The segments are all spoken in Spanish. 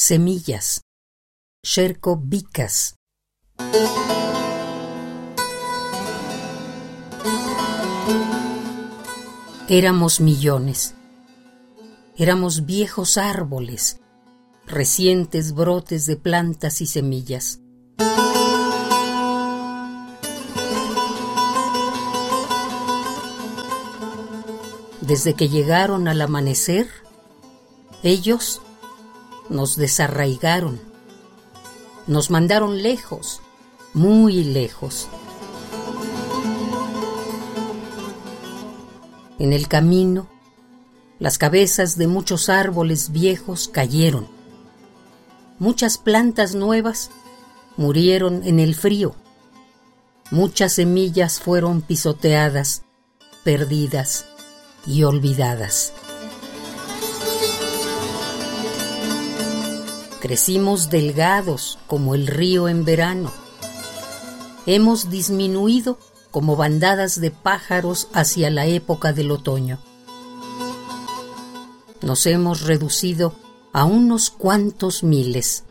Semillas. Sherko Vicas. Éramos millones. Éramos viejos árboles, recientes brotes de plantas y semillas. Desde que llegaron al amanecer, ellos nos desarraigaron, nos mandaron lejos, muy lejos. En el camino, las cabezas de muchos árboles viejos cayeron. Muchas plantas nuevas murieron en el frío. Muchas semillas fueron pisoteadas, perdidas y olvidadas. Crecimos delgados como el río en verano. Hemos disminuido como bandadas de pájaros hacia la época del otoño. Nos hemos reducido a unos cuantos miles.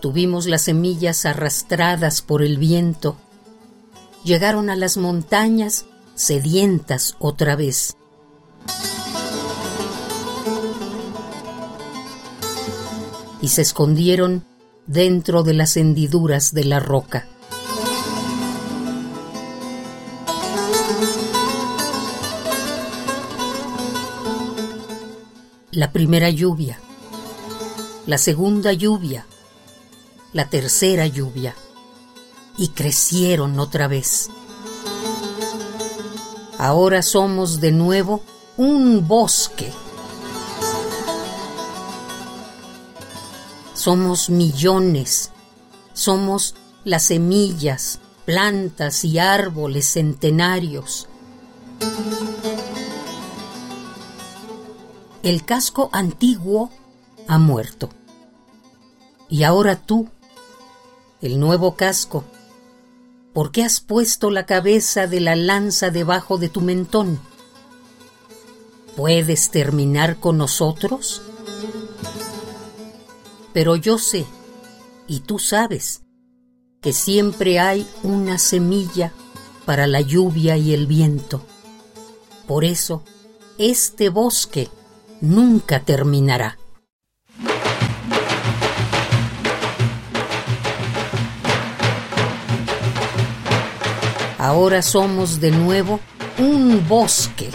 Tuvimos las semillas arrastradas por el viento. Llegaron a las montañas sedientas otra vez. Y se escondieron dentro de las hendiduras de la roca. La primera lluvia, la segunda lluvia, la tercera lluvia, y crecieron otra vez. Ahora somos de nuevo un bosque. Somos millones. Somos las semillas, plantas y árboles centenarios. El casco antiguo ha muerto. Y ahora tú, el nuevo casco, ¿Por qué has puesto la cabeza de la lanza debajo de tu mentón? ¿Puedes terminar con nosotros? Pero yo sé, y tú sabes, que siempre hay una semilla para la lluvia y el viento. Por eso, este bosque nunca terminará. Ahora somos de nuevo un bosque.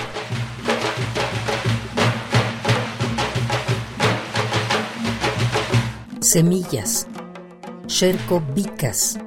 Semillas. Sherko Vicas.